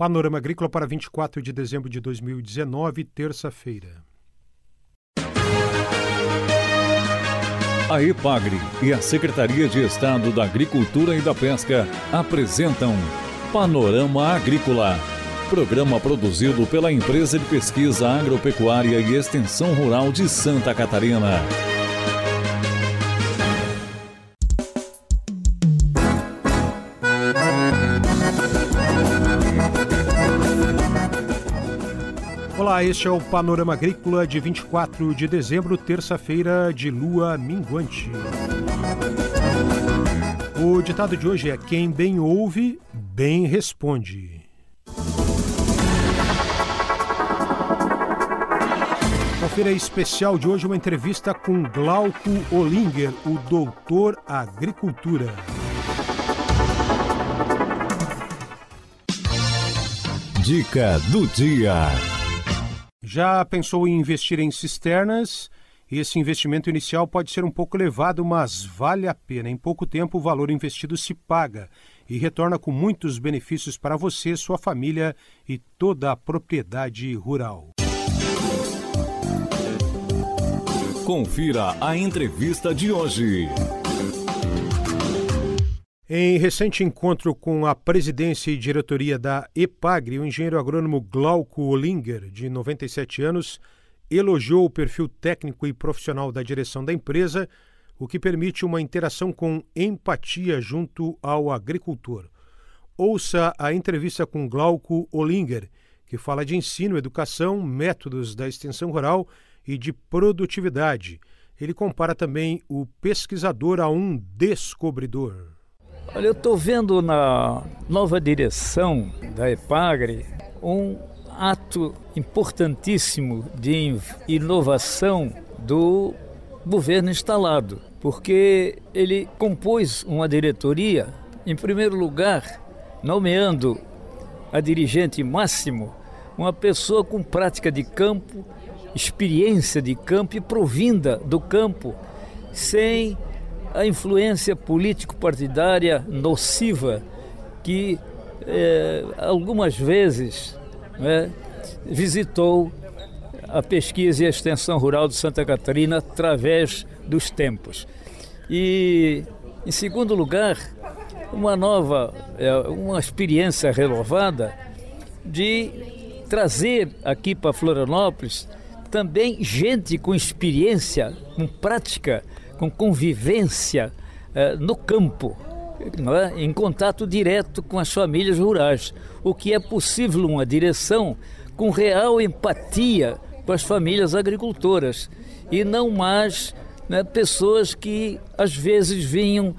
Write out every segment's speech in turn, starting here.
Panorama Agrícola para 24 de dezembro de 2019, terça-feira. A EPAGRE e a Secretaria de Estado da Agricultura e da Pesca apresentam Panorama Agrícola, programa produzido pela Empresa de Pesquisa Agropecuária e Extensão Rural de Santa Catarina. Este é o Panorama Agrícola de 24 de dezembro, terça-feira de lua minguante. O ditado de hoje é: quem bem ouve, bem responde. Na feira especial de hoje, uma entrevista com Glauco Olinger, o doutor agricultura. Dica do dia. Já pensou em investir em cisternas? Esse investimento inicial pode ser um pouco elevado, mas vale a pena. Em pouco tempo, o valor investido se paga e retorna com muitos benefícios para você, sua família e toda a propriedade rural. Confira a entrevista de hoje. Em recente encontro com a presidência e diretoria da EPAGRE, o engenheiro agrônomo Glauco Olinger, de 97 anos, elogiou o perfil técnico e profissional da direção da empresa, o que permite uma interação com empatia junto ao agricultor. Ouça a entrevista com Glauco Olinger, que fala de ensino, educação, métodos da extensão rural e de produtividade. Ele compara também o pesquisador a um descobridor. Olha, eu estou vendo na nova direção da EPAGRE um ato importantíssimo de inovação do governo instalado, porque ele compôs uma diretoria, em primeiro lugar, nomeando a dirigente máximo uma pessoa com prática de campo, experiência de campo e provinda do campo, sem a influência político-partidária nociva que é, algumas vezes né, visitou a pesquisa e a extensão rural de Santa Catarina através dos tempos. E, em segundo lugar, uma nova, é, uma experiência renovada de trazer aqui para Florianópolis também gente com experiência, com prática com convivência eh, no campo, é? em contato direto com as famílias rurais, o que é possível uma direção com real empatia com as famílias agricultoras e não mais né, pessoas que às vezes vinham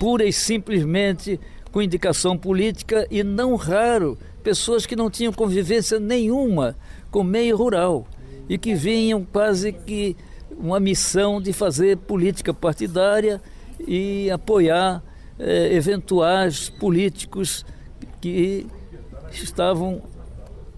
pura e simplesmente com indicação política e não raro pessoas que não tinham convivência nenhuma com o meio rural e que vinham quase que uma missão de fazer política partidária e apoiar eh, eventuais políticos que estavam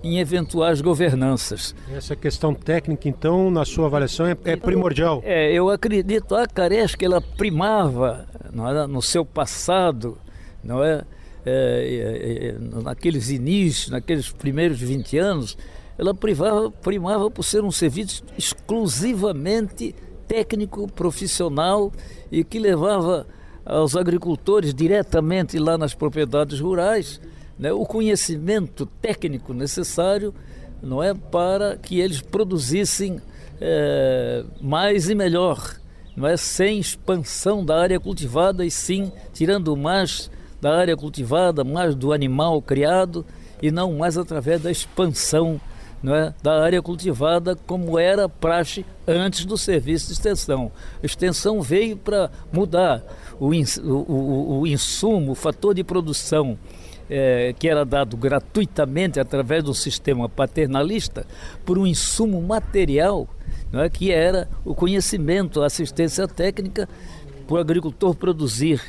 em eventuais governanças. Essa questão técnica, então, na sua avaliação, é, é primordial? É, eu acredito, a Caresca, ela primava não é, no seu passado, não é, é, é, naqueles inícios, naqueles primeiros 20 anos, ela privava, primava por ser um serviço exclusivamente técnico, profissional e que levava aos agricultores diretamente lá nas propriedades rurais né, o conhecimento técnico necessário não é para que eles produzissem é, mais e melhor, não é sem expansão da área cultivada e sim tirando mais da área cultivada, mais do animal criado e não mais através da expansão é, da área cultivada como era praxe antes do serviço de extensão. A extensão veio para mudar o, o, o, insumo, o fator de produção é, que era dado gratuitamente através do sistema paternalista por um insumo material, é, que era o conhecimento, a assistência técnica para o agricultor produzir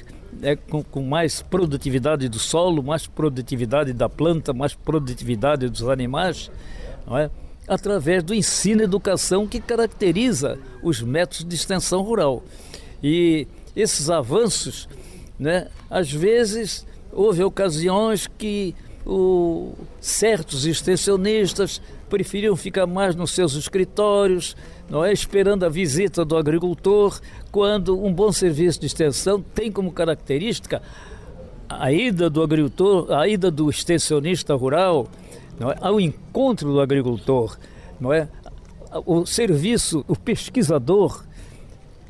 é, com, com, mais produtividade do solo, mais produtividade da planta, mais produtividade dos animais não é? através do ensino e educação que caracteriza os métodos de extensão rural. E esses avanços, né, às vezes houve ocasiões que o, certos extensionistas preferiam ficar mais nos seus escritórios, não é esperando a visita do agricultor, quando um bom serviço de extensão tem como característica a ida do agricultor, a ida do extensionista rural, não é, ao encontro do agricultor, não é? O serviço, o pesquisador,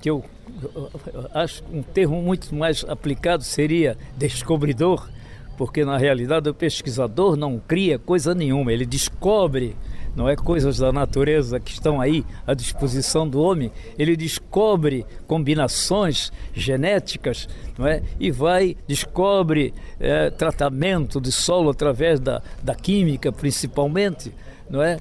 que eu acho um termo muito mais aplicado seria descobridor, porque na realidade o pesquisador não cria coisa nenhuma, ele descobre não é coisas da natureza que estão aí à disposição do homem, ele descobre combinações genéticas, não é? E vai descobre é, tratamento de solo através da, da química, principalmente, não é?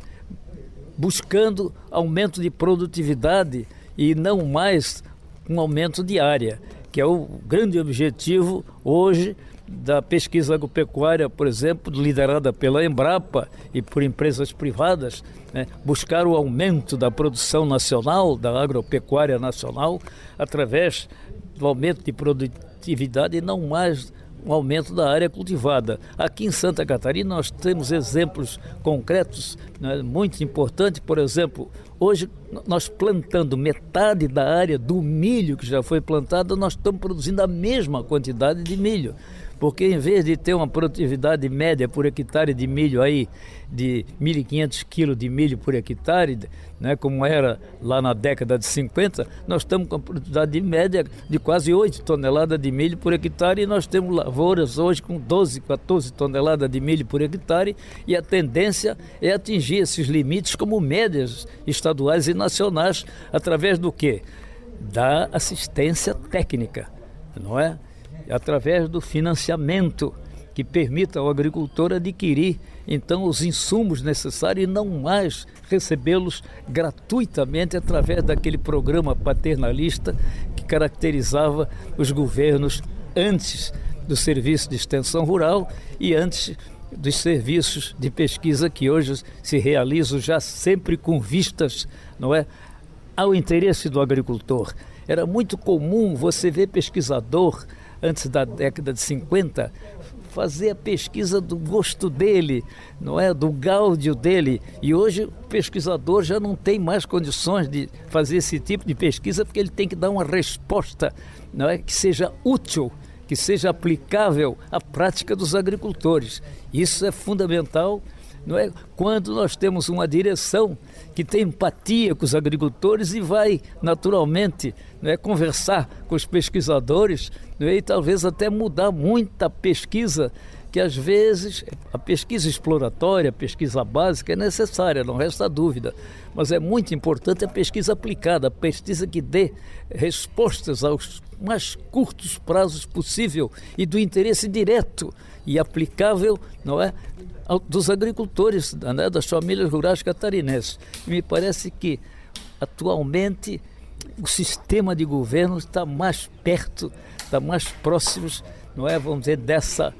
Buscando aumento de produtividade e não mais um aumento de área, que é o grande objetivo hoje da pesquisa agropecuária, por exemplo, liderada pela Embrapa e por empresas privadas, né, buscar o aumento da produção nacional, da agropecuária nacional, através do aumento de produtividade e não mais um aumento da área cultivada. Aqui em Santa Catarina nós temos exemplos concretos né, muito importantes, por exemplo, hoje nós plantando metade da área do milho que já foi plantado, nós estamos produzindo a mesma quantidade de milho porque em vez de ter uma produtividade média por hectare de milho aí de 1.500 quilos de milho por hectare, né, como era lá na década de 50, nós estamos com a produtividade média de quase 8 toneladas de milho por hectare e nós temos lavouras hoje com 12, 14 toneladas de milho por hectare e a tendência é atingir esses limites como médias estaduais e nacionais através do que? Da assistência técnica, não é? Através do financiamento que permita ao agricultor adquirir então os insumos necessários e não mais recebê-los gratuitamente através daquele programa paternalista que caracterizava os governos antes do serviço de extensão rural e antes dos serviços de pesquisa que hoje se realizam já sempre com vistas, não é, ao interesse do agricultor. Era muito comum você ver pesquisador antes da década de 50, fazer a pesquisa do gosto dele, não é, do gáudio dele. E hoje o pesquisador já não tem mais condições de fazer esse tipo de pesquisa porque ele tem que dar uma resposta, não é, que seja útil, que seja aplicável à prática dos agricultores. Isso é fundamental não é? Quando nós temos uma direção que tem empatia com os agricultores e vai naturalmente não é, conversar com os pesquisadores não é, e talvez até mudar muita pesquisa que às vezes a pesquisa exploratória, a pesquisa básica é necessária, não resta dúvida, mas é muito importante a pesquisa aplicada, a pesquisa que dê respostas aos mais curtos prazos possível e do interesse direto e aplicável, não é, dos agricultores, né, das famílias rurais catarinenses. Me parece que atualmente o sistema de governo está mais perto, está mais próximo, não é, vamos dizer, dessa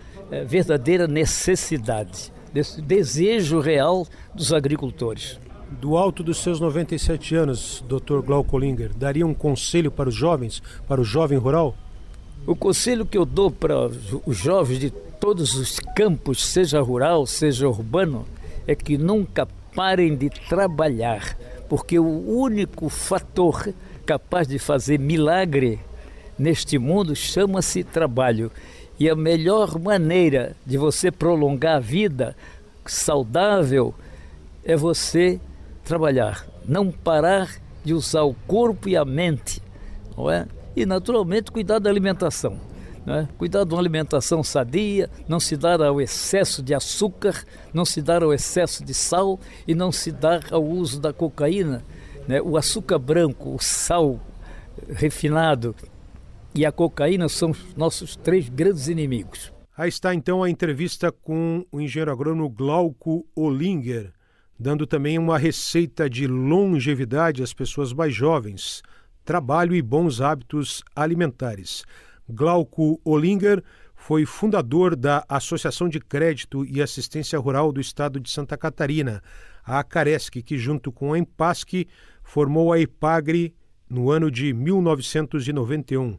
verdadeira necessidade, desse desejo real dos agricultores. Do alto dos seus 97 anos, Dr. Glauco Linger, daria um conselho para os jovens, para o jovem rural? O conselho que eu dou para os jovens de todos os campos, seja rural, seja urbano, é que nunca parem de trabalhar, porque o único fator capaz de fazer milagre neste mundo chama-se trabalho. E a melhor maneira de você prolongar a vida saudável é você trabalhar, não parar de usar o corpo e a mente, não é? E naturalmente cuidar da alimentação. Né? Cuidar de uma alimentação sadia, não se dar ao excesso de açúcar, não se dar ao excesso de sal e não se dar ao uso da cocaína. Né? O açúcar branco, o sal refinado e a cocaína são os nossos três grandes inimigos. Aí está então a entrevista com o engenheiro agrônomo Glauco Olinger, dando também uma receita de longevidade às pessoas mais jovens, trabalho e bons hábitos alimentares. Glauco Olinger foi fundador da Associação de Crédito e Assistência Rural do Estado de Santa Catarina, a Acaresc, que junto com a Empasque formou a EPAGRE no ano de 1991,